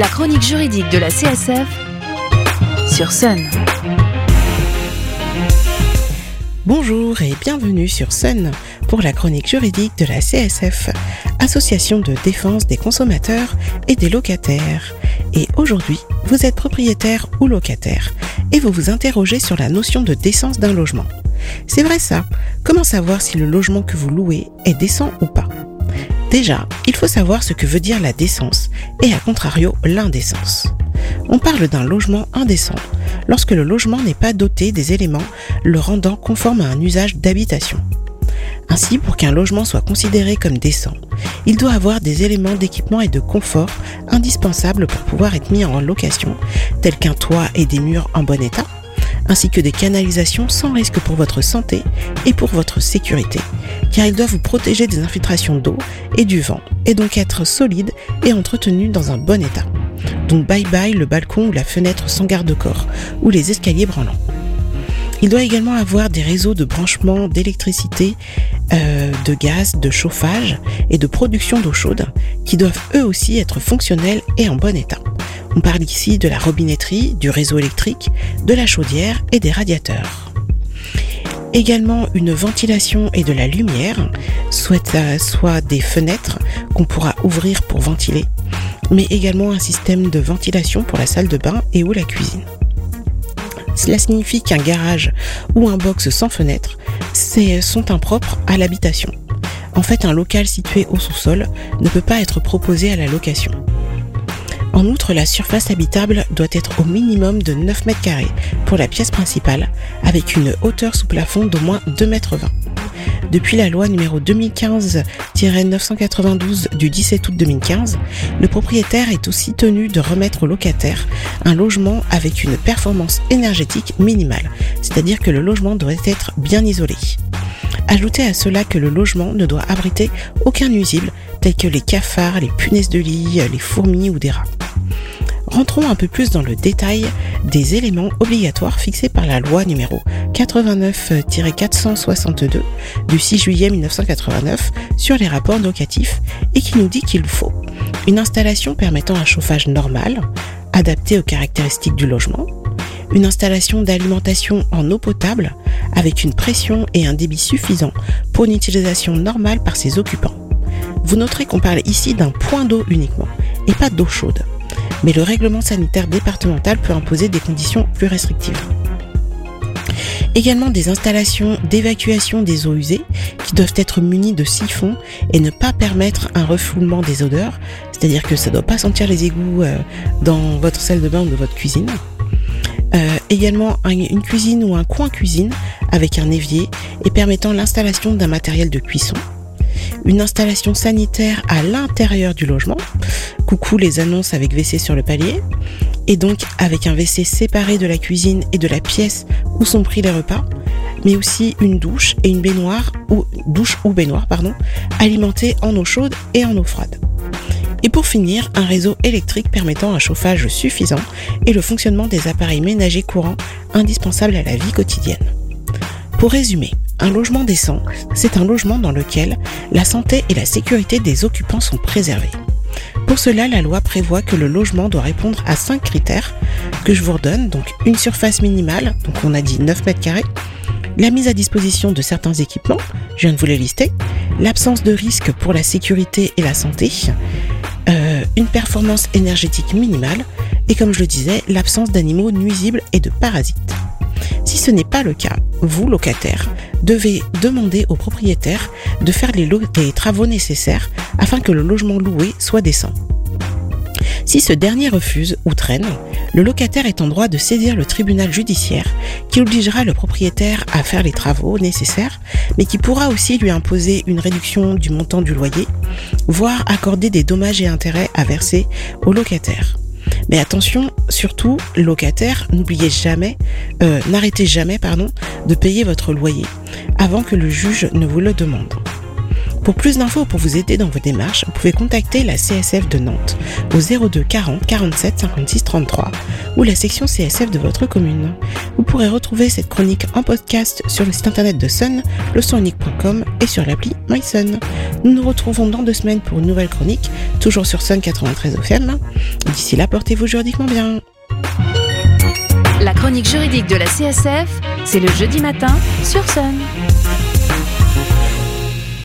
La chronique juridique de la CSF sur Sun. Bonjour et bienvenue sur Sun pour la chronique juridique de la CSF, Association de défense des consommateurs et des locataires. Et aujourd'hui, vous êtes propriétaire ou locataire et vous vous interrogez sur la notion de décence d'un logement. C'est vrai ça, comment savoir si le logement que vous louez est décent ou pas? Déjà, il faut savoir ce que veut dire la décence et à contrario l'indécence. On parle d'un logement indécent lorsque le logement n'est pas doté des éléments le rendant conforme à un usage d'habitation. Ainsi, pour qu'un logement soit considéré comme décent, il doit avoir des éléments d'équipement et de confort indispensables pour pouvoir être mis en location, tels qu'un toit et des murs en bon état, ainsi que des canalisations sans risque pour votre santé et pour votre sécurité, car ils doivent vous protéger des infiltrations d'eau et du vent, et donc être solides et entretenus dans un bon état. Donc bye bye le balcon ou la fenêtre sans garde-corps, ou les escaliers branlants. Il doit également avoir des réseaux de branchement d'électricité, euh, de gaz, de chauffage et de production d'eau chaude qui doivent eux aussi être fonctionnels et en bon état. On parle ici de la robinetterie, du réseau électrique, de la chaudière et des radiateurs. Également une ventilation et de la lumière, soit, euh, soit des fenêtres qu'on pourra ouvrir pour ventiler, mais également un système de ventilation pour la salle de bain et ou la cuisine. Cela signifie qu'un garage ou un box sans fenêtre sont impropres à l'habitation. En fait, un local situé au sous-sol ne peut pas être proposé à la location. En outre, la surface habitable doit être au minimum de 9 mètres carrés pour la pièce principale, avec une hauteur sous plafond d'au moins 2 mètres 20. Depuis la loi numéro 2015-992 du 17 août 2015, le propriétaire est aussi tenu de remettre au locataire un logement avec une performance énergétique minimale, c'est-à-dire que le logement doit être bien isolé. Ajoutez à cela que le logement ne doit abriter aucun nuisible tels que les cafards, les punaises de lit, les fourmis ou des rats. Rentrons un peu plus dans le détail des éléments obligatoires fixés par la loi numéro 89-462 du 6 juillet 1989 sur les rapports locatifs et qui nous dit qu'il faut une installation permettant un chauffage normal, adapté aux caractéristiques du logement, une installation d'alimentation en eau potable avec une pression et un débit suffisant pour une utilisation normale par ses occupants. Vous noterez qu'on parle ici d'un point d'eau uniquement et pas d'eau chaude mais le règlement sanitaire départemental peut imposer des conditions plus restrictives. Également des installations d'évacuation des eaux usées qui doivent être munies de siphons et ne pas permettre un refoulement des odeurs, c'est-à-dire que ça ne doit pas sentir les égouts euh, dans votre salle de bain ou de votre cuisine. Euh, également une cuisine ou un coin cuisine avec un évier et permettant l'installation d'un matériel de cuisson une installation sanitaire à l'intérieur du logement. Coucou les annonces avec WC sur le palier. Et donc avec un WC séparé de la cuisine et de la pièce où sont pris les repas, mais aussi une douche et une baignoire ou douche ou baignoire pardon, alimentée en eau chaude et en eau froide. Et pour finir, un réseau électrique permettant un chauffage suffisant et le fonctionnement des appareils ménagers courants indispensables à la vie quotidienne. Pour résumer, un logement décent, c'est un logement dans lequel la santé et la sécurité des occupants sont préservées. Pour cela, la loi prévoit que le logement doit répondre à cinq critères que je vous redonne. Donc une surface minimale, donc on a dit 9 mètres carrés, la mise à disposition de certains équipements, je viens de vous les lister, l'absence de risque pour la sécurité et la santé, euh, une performance énergétique minimale et comme je le disais, l'absence d'animaux nuisibles et de parasites. Si ce n'est pas le cas, vous, locataire, devez demander au propriétaire de faire les, travaux nécessaires afin que le logement loué soit décent. Si ce dernier refuse ou traîne, le locataire est en droit de saisir le tribunal judiciaire qui obligera le propriétaire à faire les travaux nécessaires, mais qui pourra aussi lui imposer une réduction du montant du loyer, voire accorder des dommages et intérêts à verser au locataire. Mais attention, surtout, locataire, n'oubliez jamais, euh, n'arrêtez jamais, pardon, de payer votre loyer avant que le juge ne vous le demande. Pour plus d'infos pour vous aider dans vos démarches, vous pouvez contacter la CSF de Nantes au 02 40 47 56 33 ou la section CSF de votre commune. Vous pourrez retrouver cette chronique en podcast sur le site internet de Sun, leçonunique.com et sur l'appli MySun. Nous nous retrouvons dans deux semaines pour une nouvelle chronique, toujours sur Sun 93 FM. D'ici là, portez-vous juridiquement bien. La chronique juridique de la CSF, c'est le jeudi matin sur Sun.